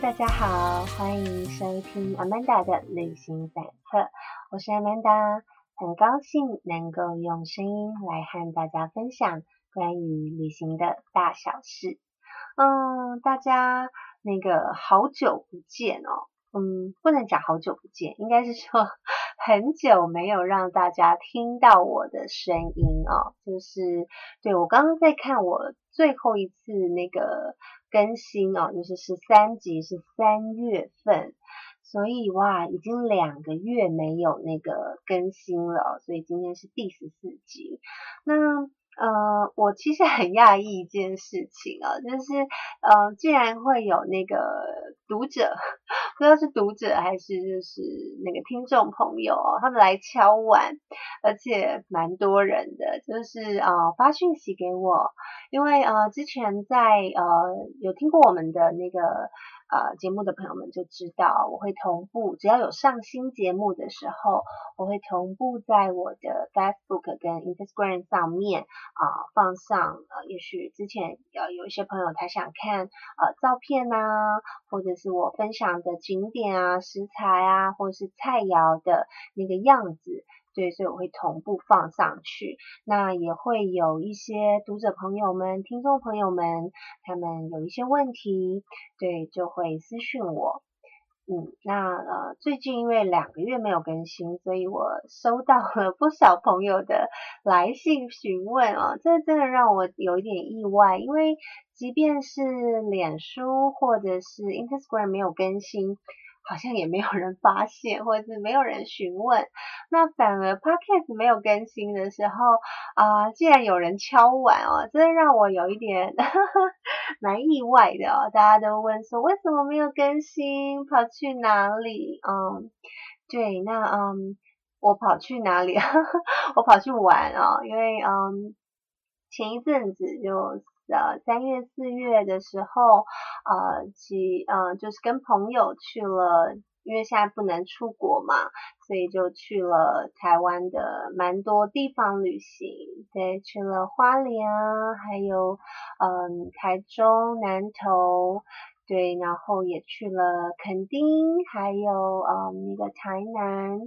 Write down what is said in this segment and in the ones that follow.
大家好，欢迎收听 Amanda 的旅行散客，我是 Amanda，很高兴能够用声音来和大家分享关于旅行的大小事。嗯，大家那个好久不见哦，嗯，不能讲好久不见，应该是说 很久没有让大家听到我的声音哦，就是对我刚刚在看我最后一次那个。更新哦，就是十三集是三月份，所以哇，已经两个月没有那个更新了，所以今天是第十四集。那呃，我其实很讶异一件事情啊，就是呃，竟然会有那个读者，不知道是读者还是就是那个听众朋友，他们来敲碗，而且蛮多人的，就是呃发讯息给我，因为呃之前在呃有听过我们的那个。呃，节目的朋友们就知道，我会同步，只要有上新节目的时候，我会同步在我的 Facebook 跟 Instagram 上面啊放上。呃，也许之前呃有一些朋友他想看呃照片啊，或者是我分享的景点啊、食材啊，或者是菜肴的那个样子。对，所以我会同步放上去。那也会有一些读者朋友们、听众朋友们，他们有一些问题，对，就会私讯我。嗯，那呃，最近因为两个月没有更新，所以我收到了不少朋友的来信询问啊，这真的让我有一点意外，因为即便是脸书或者是 Instagram 没有更新。好像也没有人发现，或者是没有人询问。那反而 podcast 没有更新的时候啊，竟然有人敲碗哦，真的让我有一点 蛮意外的哦。大家都问说为什么没有更新，跑去哪里？嗯，对，那嗯，我跑去哪里？我跑去玩哦，因为嗯，前一阵子就。呃，三月四月的时候，呃，其呃就是跟朋友去了，因为现在不能出国嘛，所以就去了台湾的蛮多地方旅行，对，去了花莲啊，还有嗯台中南投，对，然后也去了垦丁，还有嗯那个台南，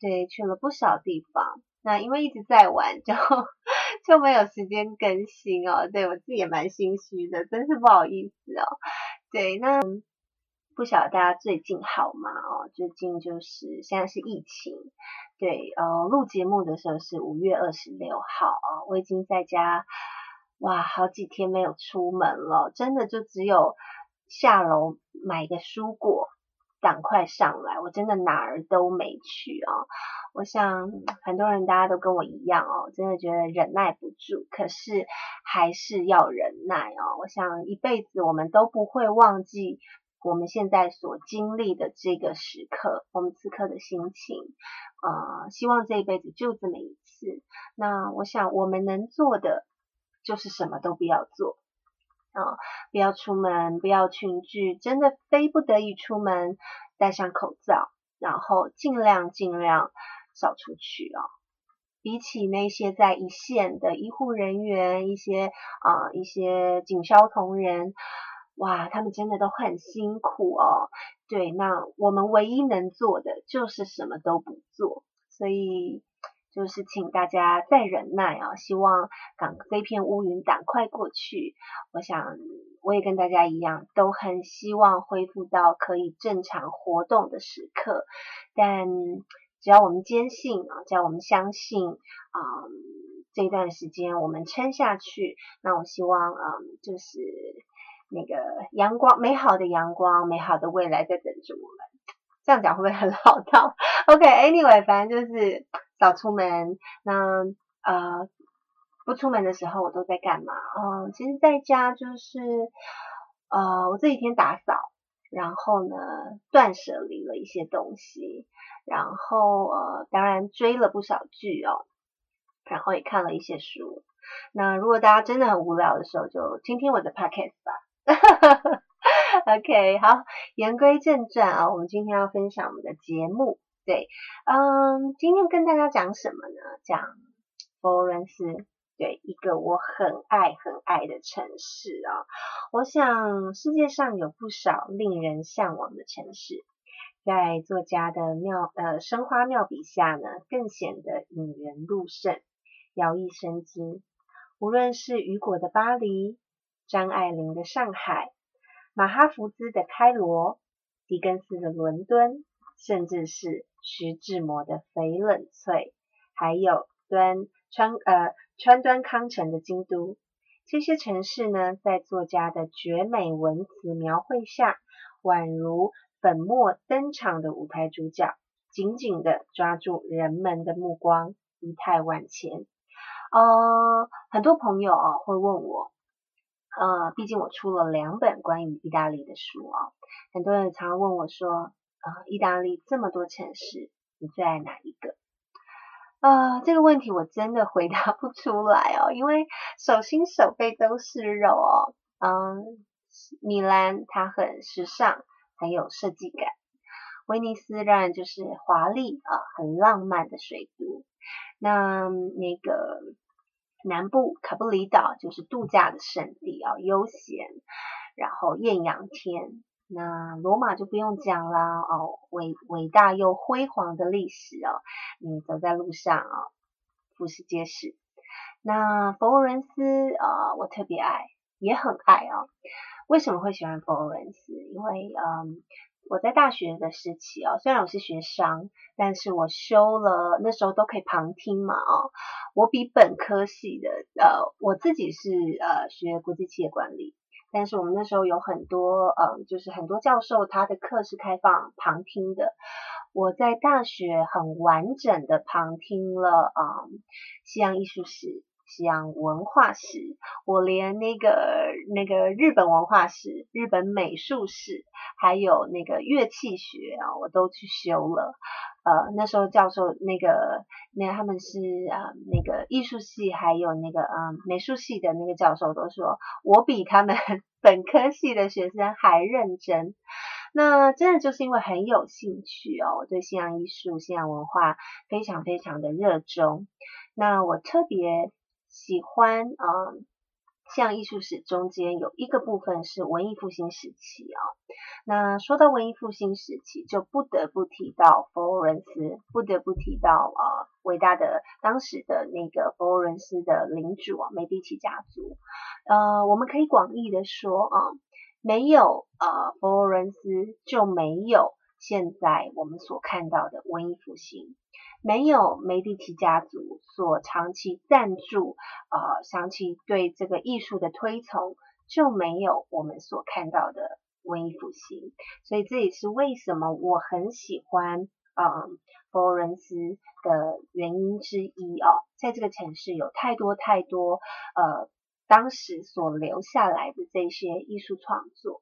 对，去了不少地方。那因为一直在玩，就就没有时间更新哦。对我自己也蛮心虚的，真是不好意思哦。对，那不晓得大家最近好吗？哦，最近就是现在是疫情。对，呃，录节目的时候是五月二十六号啊，我已经在家，哇，好几天没有出门了，真的就只有下楼买个蔬果。赶快上来！我真的哪儿都没去啊。我想很多人大家都跟我一样哦，真的觉得忍耐不住，可是还是要忍耐哦。我想一辈子我们都不会忘记我们现在所经历的这个时刻，我们此刻的心情。呃，希望这一辈子就这么一次。那我想我们能做的就是什么都不要做。啊，不要出门，不要群聚，真的非不得已出门，戴上口罩，然后尽量尽量少出去哦。比起那些在一线的医护人员，一些啊一些警消同仁，哇，他们真的都很辛苦哦。对，那我们唯一能做的就是什么都不做，所以。就是请大家再忍耐啊！希望赶这片乌云赶快过去。我想我也跟大家一样，都很希望恢复到可以正常活动的时刻。但只要我们坚信啊，只要我们相信啊，这段时间我们撑下去，那我希望啊，就是那个阳光，美好的阳光，美好的未来在等着我们。这样讲会不会很老套？OK，Anyway，反正就是。早出门，那呃不出门的时候我都在干嘛？嗯，其实在家就是呃我这几天打扫，然后呢断舍离了一些东西，然后呃当然追了不少剧哦，然后也看了一些书。那如果大家真的很无聊的时候，就听听我的 podcast 吧。OK，好，言归正传啊，我们今天要分享我们的节目。对，嗯，今天跟大家讲什么呢？讲佛罗伦斯。对，一个我很爱很爱的城市啊。我想世界上有不少令人向往的城市，在作家的妙呃生花妙笔下呢，更显得引人入胜，摇曳生姿。无论是雨果的巴黎、张爱玲的上海、马哈福兹的开罗、狄更斯的伦敦，甚至是徐志摩的翡冷翠，还有端川呃。川端康成的京都，这些城市呢，在作家的绝美文词描绘下，宛如粉墨登场的舞台主角，紧紧的抓住人们的目光，仪态万千。呃，很多朋友啊会问我，呃，毕竟我出了两本关于意大利的书啊，很多人常问我说，啊，意大利这么多城市，你最爱哪一个？啊，这个问题我真的回答不出来哦，因为手心手背都是肉哦。嗯，米兰它很时尚，很有设计感。威尼斯当然就是华丽啊，很浪漫的水都。那那个南部卡布里岛就是度假的圣地啊，悠闲，然后艳阳天。那罗马就不用讲啦，哦，伟伟大又辉煌的历史哦，你走在路上啊，俯视皆是。那佛罗伦斯啊，我特别爱，也很爱啊。为什么会喜欢佛罗伦斯？因为嗯，我在大学的时期啊，虽然我是学商，但是我修了那时候都可以旁听嘛啊，我比本科系的呃，我自己是呃学国际企业管理。但是我们那时候有很多，嗯，就是很多教授他的课是开放旁听的。我在大学很完整的旁听了，嗯，西洋艺术史、西洋文化史，我连那个那个日本文化史、日本美术史，还有那个乐器学啊，我都去修了。呃，那时候教授那个那他们是啊那个艺术系还有那个嗯美术系的那个教授都说我比他们 本科系的学生还认真。那真的就是因为很有兴趣哦，我对西洋艺术、西洋文化非常非常的热衷。那我特别喜欢嗯。像艺术史中间有一个部分是文艺复兴时期啊，那说到文艺复兴时期，就不得不提到佛罗伦斯，不得不提到啊伟大的当时的那个佛罗伦斯的领主啊梅第奇家族。呃，我们可以广义的说啊，没有啊佛罗伦斯就没有现在我们所看到的文艺复兴。没有梅第奇家族所长期赞助，呃，长期对这个艺术的推崇，就没有我们所看到的文艺复兴。所以这也是为什么我很喜欢，嗯，佛罗伦斯的原因之一哦。在这个城市有太多太多，呃，当时所留下来的这些艺术创作。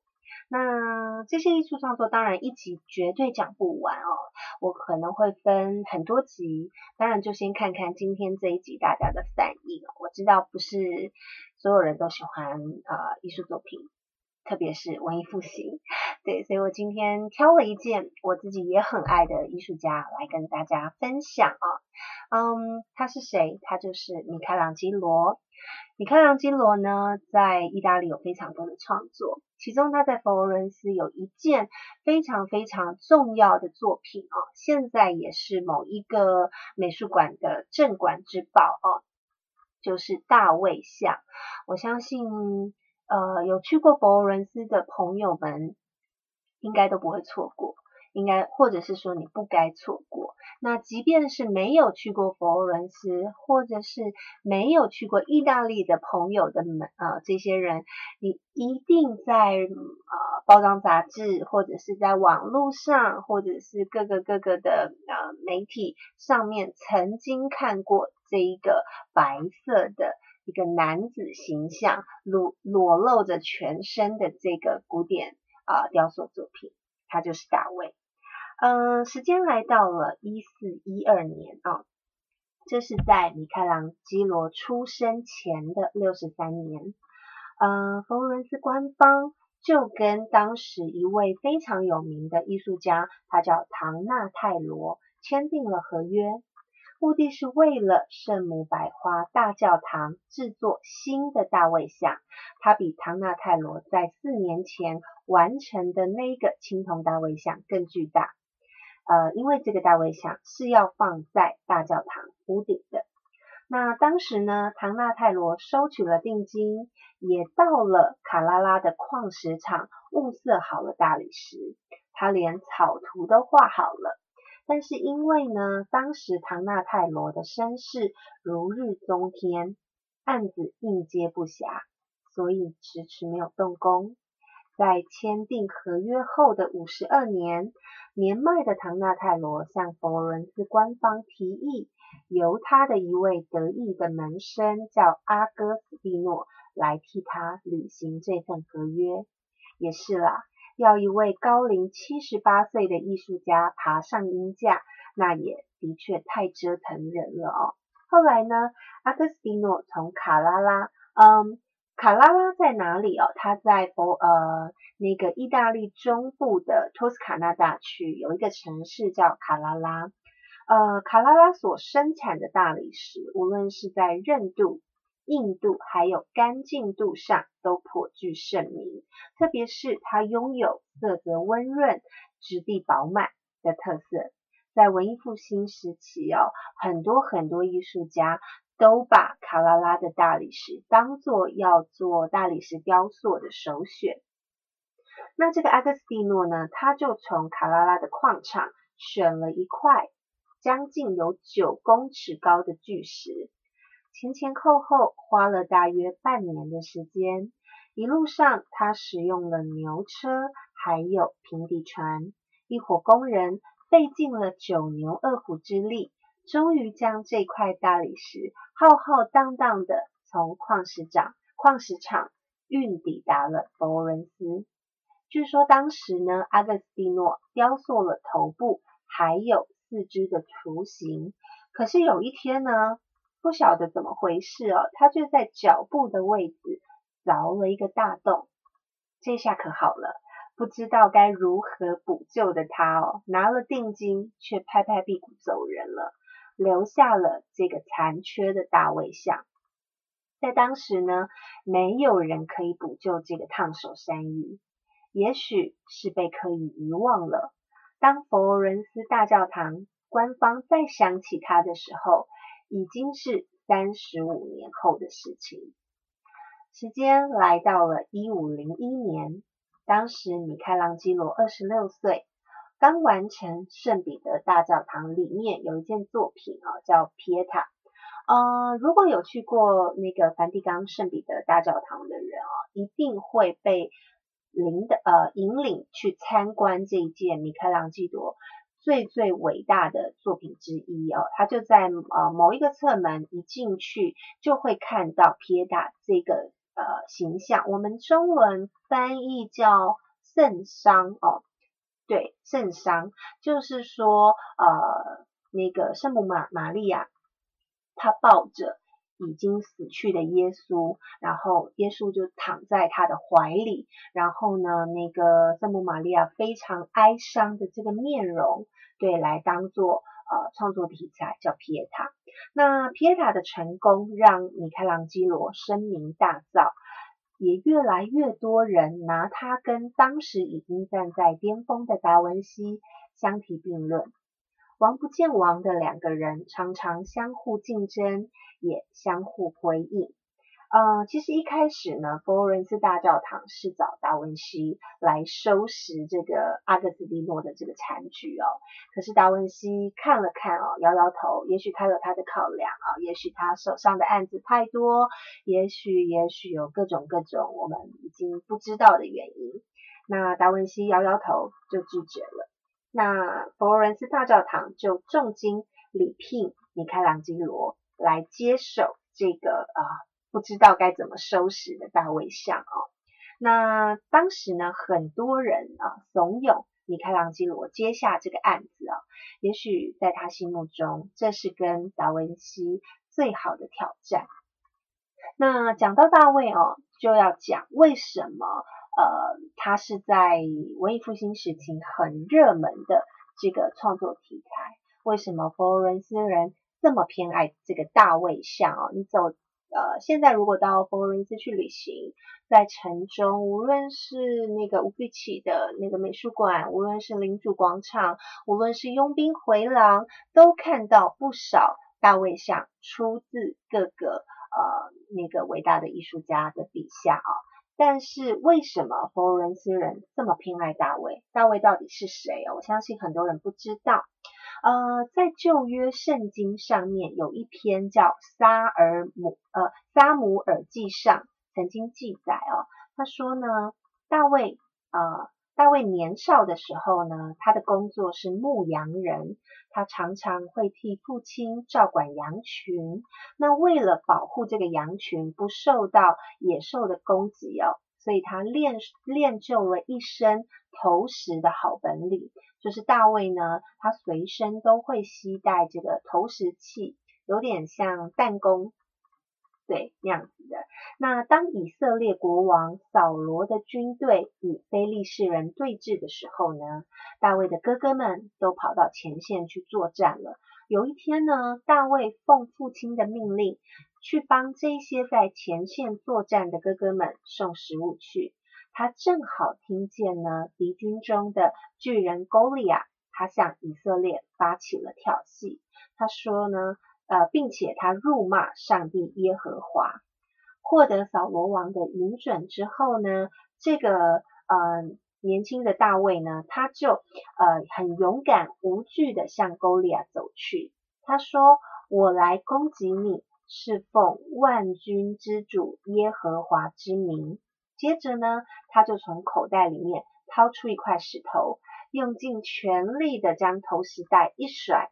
那这些艺术创作当然一集绝对讲不完哦，我可能会分很多集，当然就先看看今天这一集大家的反应。我知道不是所有人都喜欢呃艺术作品，特别是文艺复兴，对，所以我今天挑了一件我自己也很爱的艺术家来跟大家分享啊。嗯，他是谁？他就是米开朗基罗。米开朗基罗呢，在意大利有非常多的创作，其中他在佛罗伦斯有一件非常非常重要的作品啊，现在也是某一个美术馆的镇馆之宝哦，就是大卫像。我相信，呃，有去过佛罗伦斯的朋友们，应该都不会错过。应该，或者是说你不该错过。那即便是没有去过佛罗伦斯，或者是没有去过意大利的朋友的们，呃，这些人，你一定在呃包装杂志，或者是在网络上，或者是各个各个的呃媒体上面，曾经看过这一个白色的一个男子形象，裸裸露着全身的这个古典啊雕塑作品，他就是大卫。嗯，时间来到了一四一二年啊，这是在米开朗基罗出生前的六十三年。嗯，佛罗伦斯官方就跟当时一位非常有名的艺术家，他叫唐纳泰罗，签订了合约。目的是为了圣母百花大教堂制作新的大卫像，它比唐纳泰罗在四年前完成的那个青铜大卫像更巨大。呃，因为这个大卫像是要放在大教堂屋顶的。那当时呢，唐纳泰罗收取了定金，也到了卡拉拉的矿石场，物色好了大理石，他连草图都画好了。但是因为呢，当时唐纳泰罗的身世如日中天，案子应接不暇，所以迟迟没有动工。在签订合约后的五十二年，年迈的唐纳泰罗向佛罗伦斯官方提议，由他的一位得意的门生叫阿戈斯蒂诺来替他履行这份合约。也是啦，要一位高龄七十八岁的艺术家爬上鹰架，那也的确太折腾人了哦。后来呢，阿戈斯蒂诺从卡拉拉，嗯。卡拉拉在哪里哦？它在佛呃那个意大利中部的托斯卡纳大区有一个城市叫卡拉拉。呃，卡拉拉所生产的大理石，无论是在韧度、硬度还有干净度上，都颇具盛名。特别是它拥有色泽温润、质地饱满的特色。在文艺复兴时期哦，很多很多艺术家。都把卡拉拉的大理石当做要做大理石雕塑的首选。那这个阿克斯蒂诺呢，他就从卡拉拉的矿场选了一块将近有九公尺高的巨石，前前后后花了大约半年的时间。一路上，他使用了牛车，还有平底船，一伙工人费尽了九牛二虎之力。终于将这块大理石浩浩荡荡的从矿石厂矿石场运抵达了佛罗伦斯。据说当时呢，阿格斯蒂诺雕塑了头部还有四肢的雏形。可是有一天呢，不晓得怎么回事哦，他就在脚部的位置凿了一个大洞。这下可好了，不知道该如何补救的他哦，拿了定金却拍拍屁股走人了。留下了这个残缺的大卫像，在当时呢，没有人可以补救这个烫手山芋，也许是被刻意遗忘了。当佛罗伦斯大教堂官方再想起他的时候，已经是三十五年后的事情。时间来到了一五零一年，当时米开朗基罗二十六岁。刚完成圣彼得大教堂里面有一件作品啊，叫皮耶塔。呃，如果有去过那个梵蒂冈圣彼得大教堂的人啊，一定会被领的呃引领去参观这一件米开朗基罗最最伟大的作品之一哦。他就在呃某一个侧门一进去就会看到皮耶塔这个呃形象，我们中文翻译叫圣殇哦。对，圣殇就是说，呃，那个圣母玛玛利亚，她抱着已经死去的耶稣，然后耶稣就躺在她的怀里，然后呢，那个圣母玛利亚非常哀伤的这个面容，对，来当做呃创作题材叫皮耶塔。那皮耶塔的成功让米开朗基罗声名大噪。也越来越多人拿他跟当时已经站在巅峰的达文西相提并论，王不见王的两个人常常相互竞争，也相互回应。呃，其实一开始呢，佛罗伦斯大教堂是找达文西来收拾这个阿格斯蒂诺的这个残局哦。可是达文西看了看哦，摇摇头，也许他有他的考量啊，也许他手上的案子太多，也许也许有各种各种我们已经不知道的原因。那达文西摇摇头就拒绝了。那佛罗伦斯大教堂就重金礼聘米开朗基罗来接手这个啊。不知道该怎么收拾的大卫像哦。那当时呢，很多人啊怂恿米开朗基罗接下这个案子啊。也许在他心目中，这是跟达文西最好的挑战。那讲到大卫哦，就要讲为什么呃，他是在文艺复兴时期很热门的这个创作题材。为什么佛罗伦斯人？这么偏爱这个大卫像哦。你走呃，现在如果到佛罗伦斯去旅行，在城中，无论是那个乌菲奇的那个美术馆，无论是领主广场，无论是佣兵回廊，都看到不少大卫像出自各个呃那个伟大的艺术家的笔下啊。但是为什么佛罗伦斯人这么偏爱大卫？大卫到底是谁哦？我相信很多人不知道。呃，在旧约圣经上面有一篇叫《撒尔姆》呃《撒姆尔记上》曾经记载哦，他说呢，大卫呃大卫年少的时候呢，他的工作是牧羊人，他常常会替父亲照管羊群。那为了保护这个羊群不受到野兽的攻击哦，所以他练练就了一身投石的好本领。就是大卫呢，他随身都会携带这个投石器，有点像弹弓，对那样子的。那当以色列国王扫罗的军队与非利士人对峙的时候呢，大卫的哥哥们都跑到前线去作战了。有一天呢，大卫奉父亲的命令，去帮这些在前线作战的哥哥们送食物去。他正好听见呢，敌军中的巨人勾利亚，他向以色列发起了挑衅。他说呢，呃，并且他辱骂上帝耶和华。获得扫罗王的允准之后呢，这个呃年轻的大卫呢，他就呃很勇敢无惧的向勾利亚走去。他说：“我来攻击你，是奉万军之主耶和华之名。”接着呢，他就从口袋里面掏出一块石头，用尽全力的将投石袋一甩，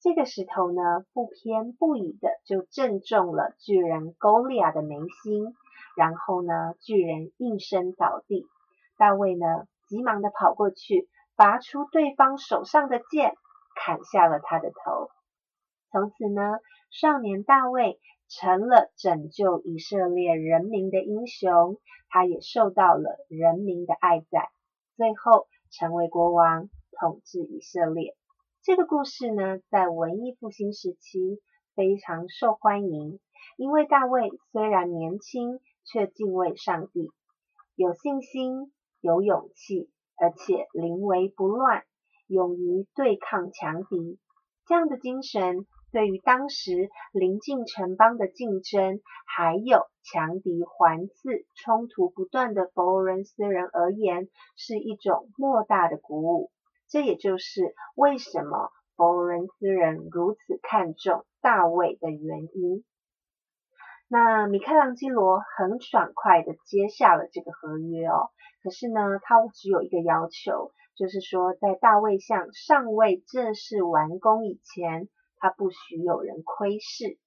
这个石头呢不偏不倚的就正中了巨人勾利亚的眉心，然后呢巨人应声倒地。大卫呢急忙的跑过去，拔出对方手上的剑，砍下了他的头。从此呢，少年大卫。成了拯救以色列人民的英雄，他也受到了人民的爱戴，最后成为国王，统治以色列。这个故事呢，在文艺复兴时期非常受欢迎，因为大卫虽然年轻，却敬畏上帝，有信心，有勇气，而且临危不乱，勇于对抗强敌，这样的精神。对于当时临近城邦的竞争，还有强敌环伺、冲突不断的佛罗伦斯人而言，是一种莫大的鼓舞。这也就是为什么佛罗伦斯人如此看重大卫的原因。那米开朗基罗很爽快的接下了这个合约哦，可是呢，他只有一个要求，就是说在大卫像尚未正式完工以前。他不许有人窥视。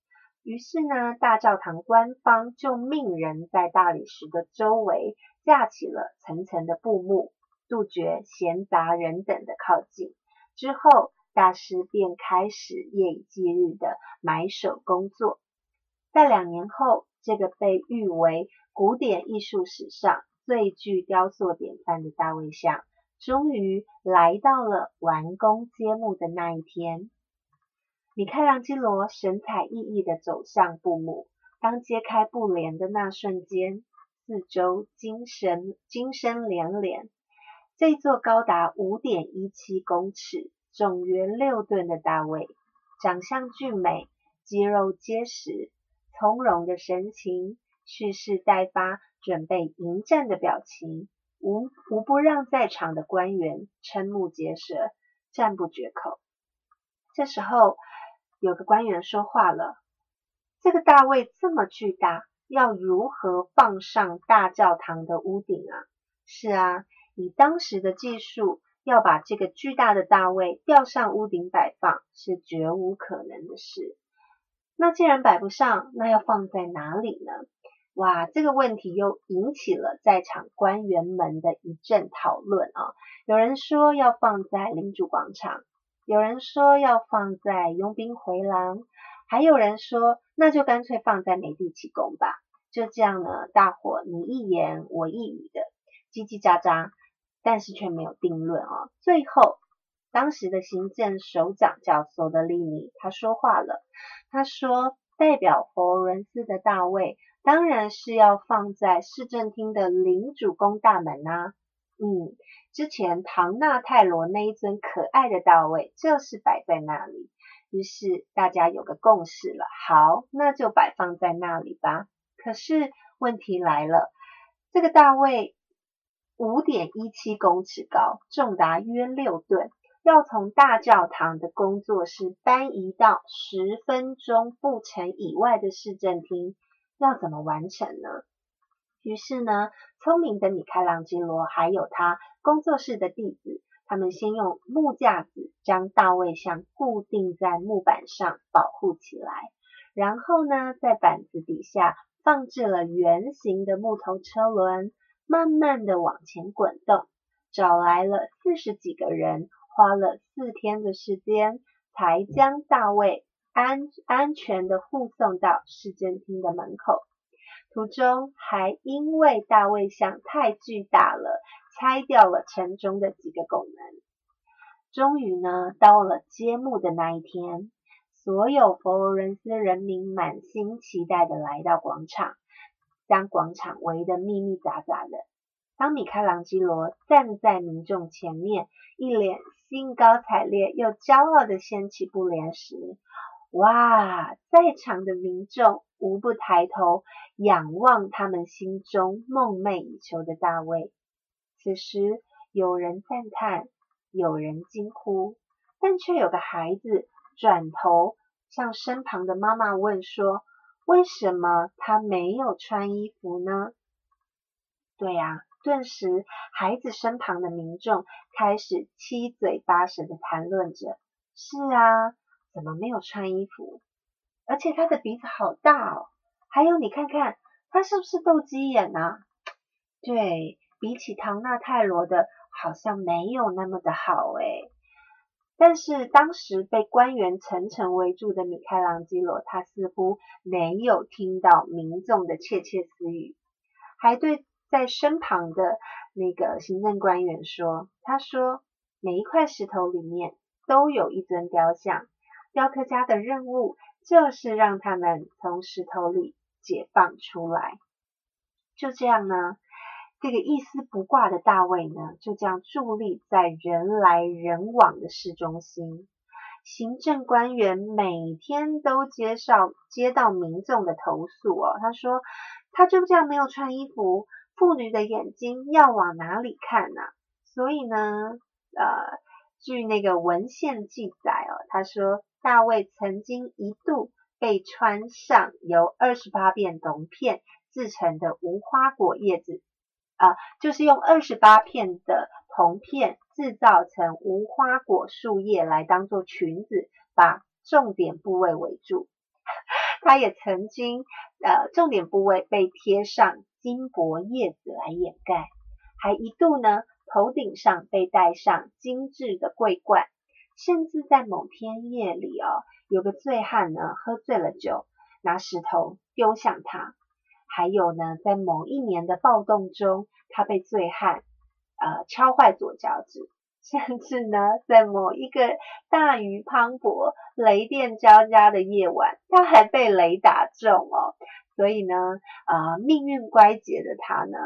于是呢，大教堂官方就命人在大理石的周围架起了层层的布幕，杜绝闲杂人等的靠近。之后，大师便开始夜以继日的埋首工作。在两年后，这个被誉为古典艺术史上最具雕塑典范的大卫像，终于来到了完工揭幕的那一天。米开朗基罗神采奕奕地走向布幕，当揭开布帘的那瞬间，四周惊神惊声连连。这座高达五点一七公尺、重约六吨的大卫，长相俊美，肌肉结实，从容的神情，蓄势待发，准备迎战的表情，无无不让在场的官员瞠目结舌，赞不绝口。这时候。有个官员说话了：“这个大卫这么巨大，要如何放上大教堂的屋顶啊？是啊，以当时的技术，要把这个巨大的大卫吊上屋顶摆放，是绝无可能的事。那既然摆不上，那要放在哪里呢？哇，这个问题又引起了在场官员们的一阵讨论啊！有人说要放在领主广场。”有人说要放在佣兵回廊，还有人说那就干脆放在美第奇宫吧。就这样呢，大伙你一言我一语的叽叽喳喳，但是却没有定论哦。最后当时的行政首长叫索德利尼，他说话了。他说，代表佛罗伦斯的大卫，当然是要放在市政厅的领主宫大门啊。嗯，之前唐纳泰罗那一尊可爱的大卫，就是摆在那里。于是大家有个共识了，好，那就摆放在那里吧。可是问题来了，这个大卫五点一七公尺高，重达约六吨。要从大教堂的工作室搬移到十分钟步程以外的市政厅，要怎么完成呢？于是呢，聪明的米开朗基罗还有他工作室的弟子，他们先用木架子将大卫像固定在木板上保护起来，然后呢，在板子底下放置了圆形的木头车轮，慢慢的往前滚动，找来了四十几个人。花了四天的时间，才将大卫安安全的护送到市政厅的门口。途中还因为大卫像太巨大了，拆掉了城中的几个拱门。终于呢，到了揭幕的那一天，所有佛罗伦斯人民满心期待的来到广场，将广场围得密密匝匝的。当米开朗基罗站在民众前面，一脸。兴高采烈又骄傲的掀起布帘时，哇！在场的民众无不抬头仰望他们心中梦寐以求的大卫。此时，有人赞叹，有人惊呼，但却有个孩子转头向身旁的妈妈问说：“为什么他没有穿衣服呢？”对呀。顿时，孩子身旁的民众开始七嘴八舌的谈论着：“是啊，怎么没有穿衣服？而且他的鼻子好大哦！还有，你看看他是不是斗鸡眼啊？对比起唐纳泰罗的，好像没有那么的好诶。但是当时被官员层层围住的米开朗基罗，他似乎没有听到民众的窃窃私语，还对。在身旁的那个行政官员说：“他说每一块石头里面都有一尊雕像，雕刻家的任务就是让他们从石头里解放出来。就这样呢，这个一丝不挂的大卫呢，就这样伫立在人来人往的市中心。行政官员每天都接受接到民众的投诉哦，他说他就这样没有穿衣服。”妇女的眼睛要往哪里看呢？所以呢，呃，据那个文献记载哦，他说大卫曾经一度被穿上由二十八片铜片制成的无花果叶子啊，就是用二十八片的铜片制造成无花果树叶来当做裙子，把重点部位围住。他也曾经呃，重点部位被贴上。金箔叶子来掩盖，还一度呢，头顶上被戴上精致的桂冠，甚至在某天夜里哦，有个醉汉呢喝醉了酒，拿石头丢向他。还有呢，在某一年的暴动中，他被醉汉呃敲坏左脚趾，甚至呢，在某一个大雨磅礴、雷电交加的夜晚，他还被雷打中哦。所以呢，啊，命运乖结的他呢，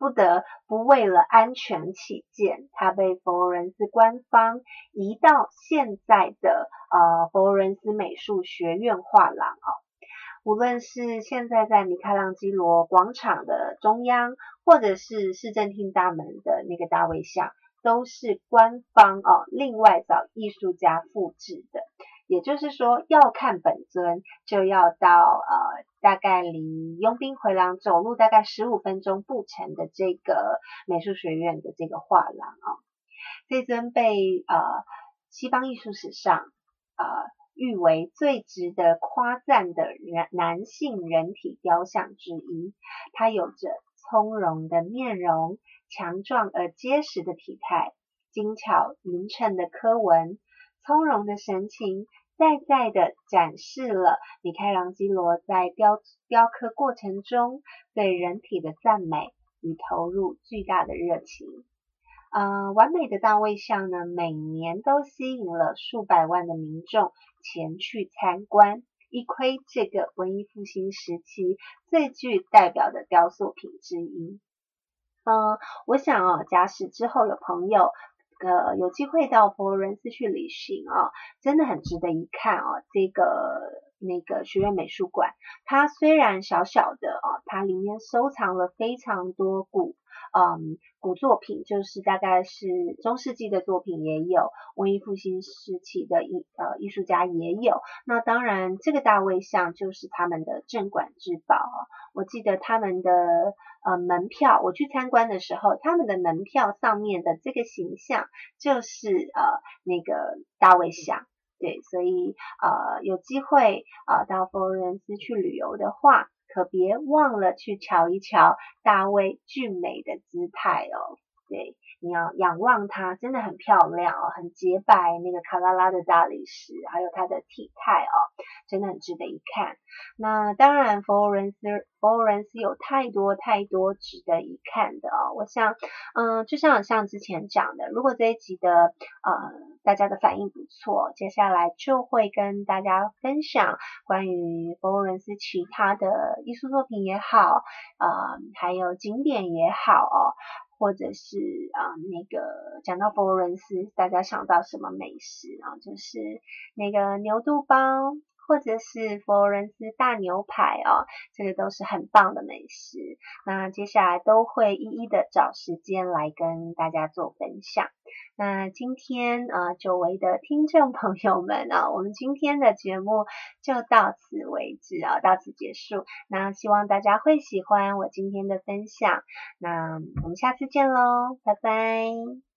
不得不为了安全起见，他被佛罗伦斯官方移到现在的呃佛罗伦斯美术学院画廊哦。无论是现在在米开朗基罗广场的中央，或者是市政厅大门的那个大卫像，都是官方哦另外找艺术家复制的。也就是说，要看本尊，就要到呃大概离佣兵回廊走路大概十五分钟步程的这个美术学院的这个画廊啊。这尊被呃西方艺术史上呃誉为最值得夸赞的人男性人体雕像之一。它有着从容的面容、强壮而结实的体态、精巧匀称的刻纹、从容的神情。在在的展示了米开朗基罗在雕雕刻过程中对人体的赞美与投入巨大的热情。呃，完美的大卫像呢，每年都吸引了数百万的民众前去参观，一窥这个文艺复兴时期最具代表的雕塑品之一。嗯，我想啊，假使之后有朋友。呃，有机会到佛罗伦斯去旅行啊，真的很值得一看啊。这个那个学院美术馆，它虽然小小的啊，它里面收藏了非常多古嗯古作品，就是大概是中世纪的作品也有，文艺复兴时期的艺呃艺术家也有。那当然，这个大卫像就是他们的镇馆之宝啊。我记得他们的。呃，门票我去参观的时候，他们的门票上面的这个形象就是呃那个大卫像，对，所以呃有机会呃到佛罗伦斯去旅游的话，可别忘了去瞧一瞧大卫俊美的姿态哦，对。你要仰望它，真的很漂亮哦，很洁白，那个卡拉拉的大理石，还有它的体态哦，真的很值得一看。那当然，佛罗伦斯，佛罗伦斯有太多太多值得一看的哦。我想，嗯，就像像之前讲的，如果这一集的呃大家的反应不错，接下来就会跟大家分享关于佛罗伦斯其他的艺术作品也好，呃，还有景点也好哦。或者是啊，那个讲到佛罗伦斯，大家想到什么美食啊？就是那个牛肚包，或者是佛罗伦斯大牛排哦，这个都是很棒的美食。那接下来都会一一的找时间来跟大家做分享。那今天啊，久违的听众朋友们啊，我们今天的节目就到此为止啊，到此结束。那希望大家会喜欢我今天的分享。那我们下次见喽，拜拜。